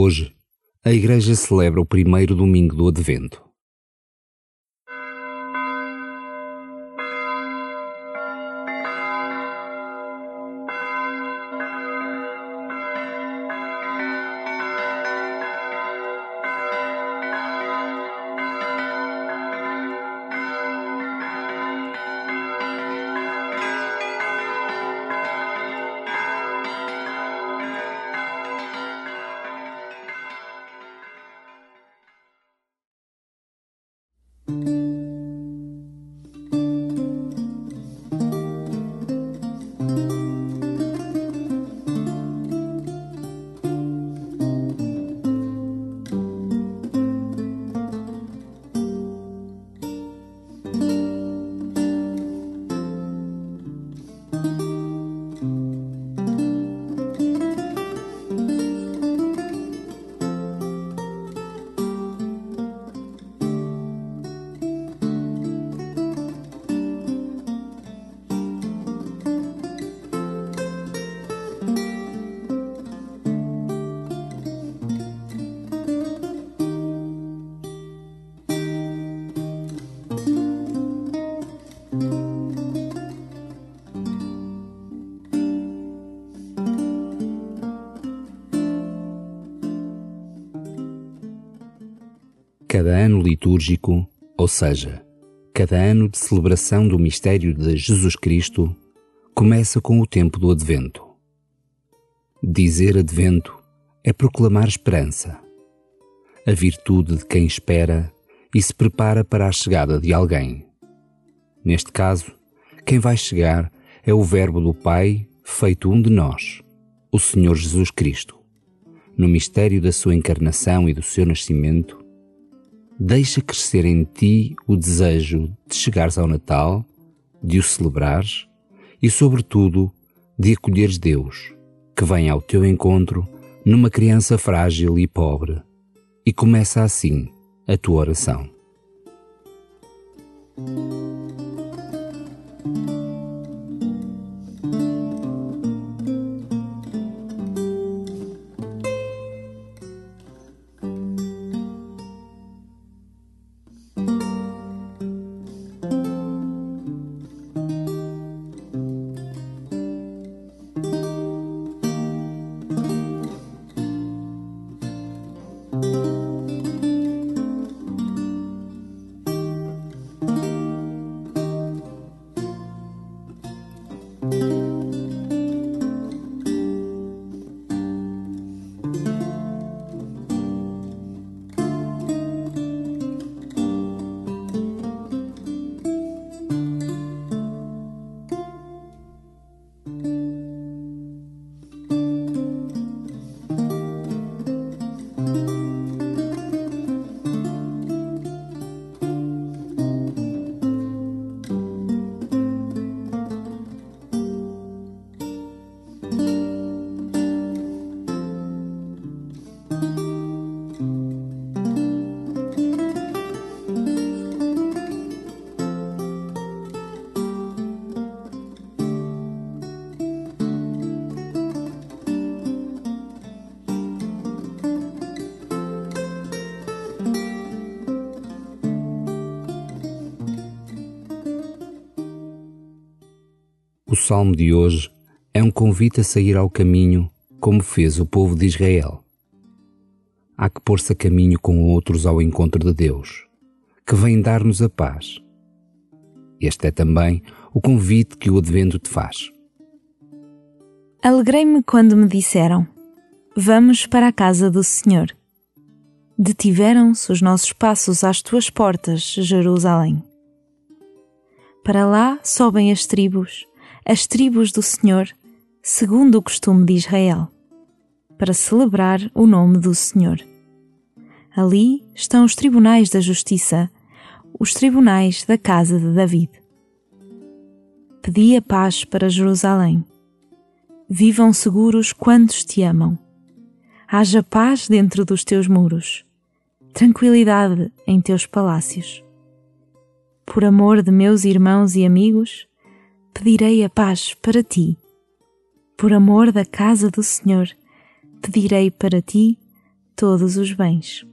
Hoje, a Igreja celebra o primeiro domingo do Advento. Cada ano litúrgico, ou seja, cada ano de celebração do mistério de Jesus Cristo, começa com o tempo do Advento. Dizer Advento é proclamar esperança, a virtude de quem espera e se prepara para a chegada de alguém. Neste caso, quem vai chegar é o Verbo do Pai feito um de nós, o Senhor Jesus Cristo. No mistério da sua encarnação e do seu nascimento, deixa crescer em ti o desejo de chegares ao Natal, de o celebrares e, sobretudo, de acolheres Deus, que vem ao teu encontro numa criança frágil e pobre, e começa assim a tua oração. O salmo de hoje é um convite a sair ao caminho como fez o povo de Israel. Há que pôr-se a caminho com outros ao encontro de Deus, que vem dar-nos a paz. Este é também o convite que o Advento te faz. Alegrei-me quando me disseram: Vamos para a casa do Senhor. Detiveram-se os nossos passos às tuas portas, Jerusalém. Para lá sobem as tribos as tribos do Senhor, segundo o costume de Israel, para celebrar o nome do Senhor. Ali estão os tribunais da justiça, os tribunais da casa de David. Pedi a paz para Jerusalém. Vivam seguros quantos te amam. Haja paz dentro dos teus muros, tranquilidade em teus palácios. Por amor de meus irmãos e amigos, pedirei a paz para ti. Por amor da casa do Senhor, pedirei para ti todos os bens.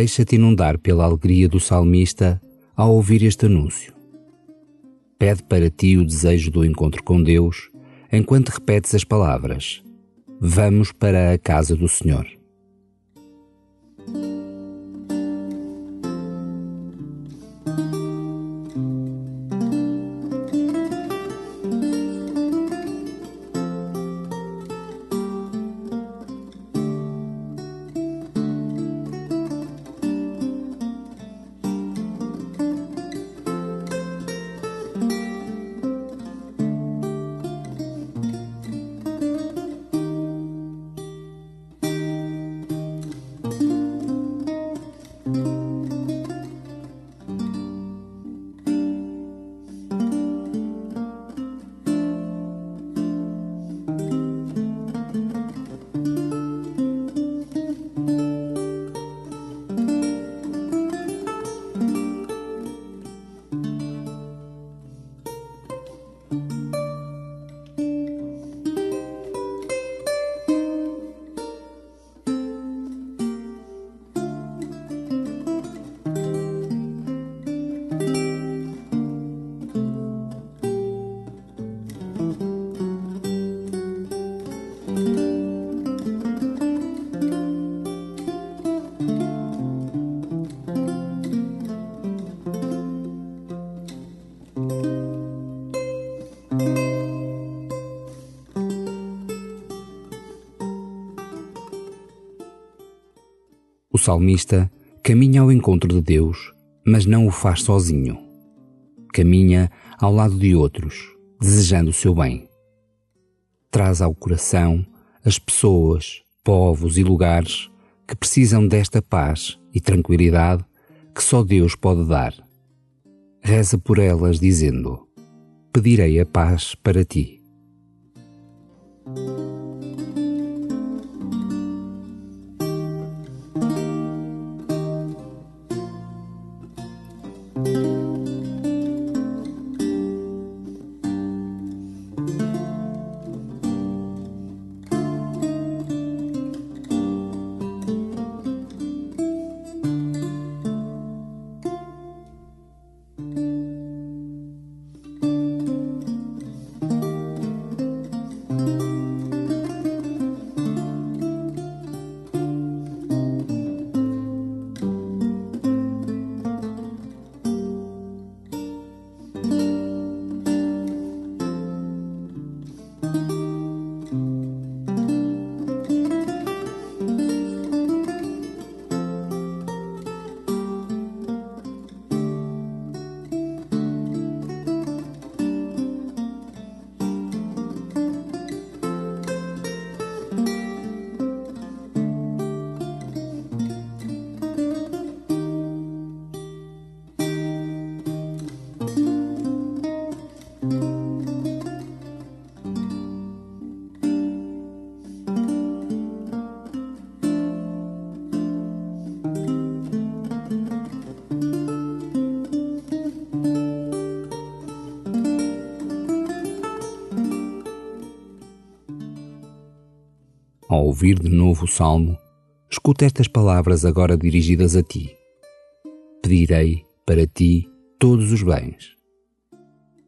Deixa-te inundar pela alegria do salmista ao ouvir este anúncio. Pede para ti o desejo do encontro com Deus enquanto repetes as palavras: Vamos para a casa do Senhor. Salmista caminha ao encontro de Deus, mas não o faz sozinho. Caminha ao lado de outros, desejando o seu bem. Traz ao coração as pessoas, povos e lugares que precisam desta paz e tranquilidade que só Deus pode dar. Reza por elas, dizendo: Pedirei a paz para ti. Ao ouvir de novo o salmo, escuta estas palavras agora dirigidas a ti. Pedirei para ti todos os bens.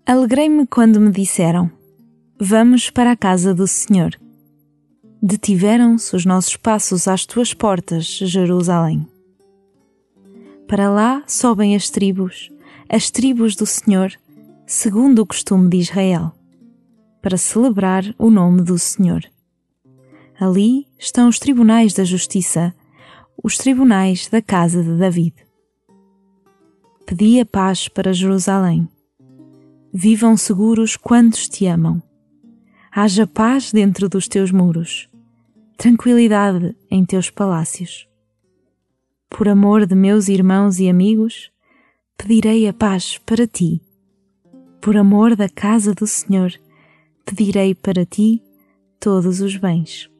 Alegrei-me quando me disseram: Vamos para a casa do Senhor. Detiveram-se os nossos passos às tuas portas, Jerusalém. Para lá sobem as tribos, as tribos do Senhor, segundo o costume de Israel, para celebrar o nome do Senhor Ali estão os tribunais da justiça, os tribunais da casa de David. Pedi a paz para Jerusalém. Vivam seguros quantos te amam. Haja paz dentro dos teus muros, tranquilidade em teus palácios. Por amor de meus irmãos e amigos, pedirei a paz para ti. Por amor da casa do Senhor, pedirei para ti todos os bens.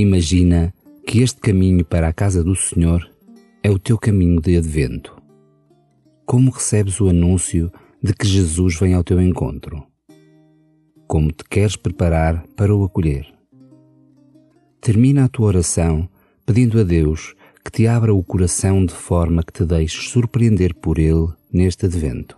Imagina que este caminho para a casa do Senhor é o teu caminho de advento. Como recebes o anúncio de que Jesus vem ao teu encontro? Como te queres preparar para o acolher? Termina a tua oração pedindo a Deus que te abra o coração de forma que te deixes surpreender por Ele neste advento.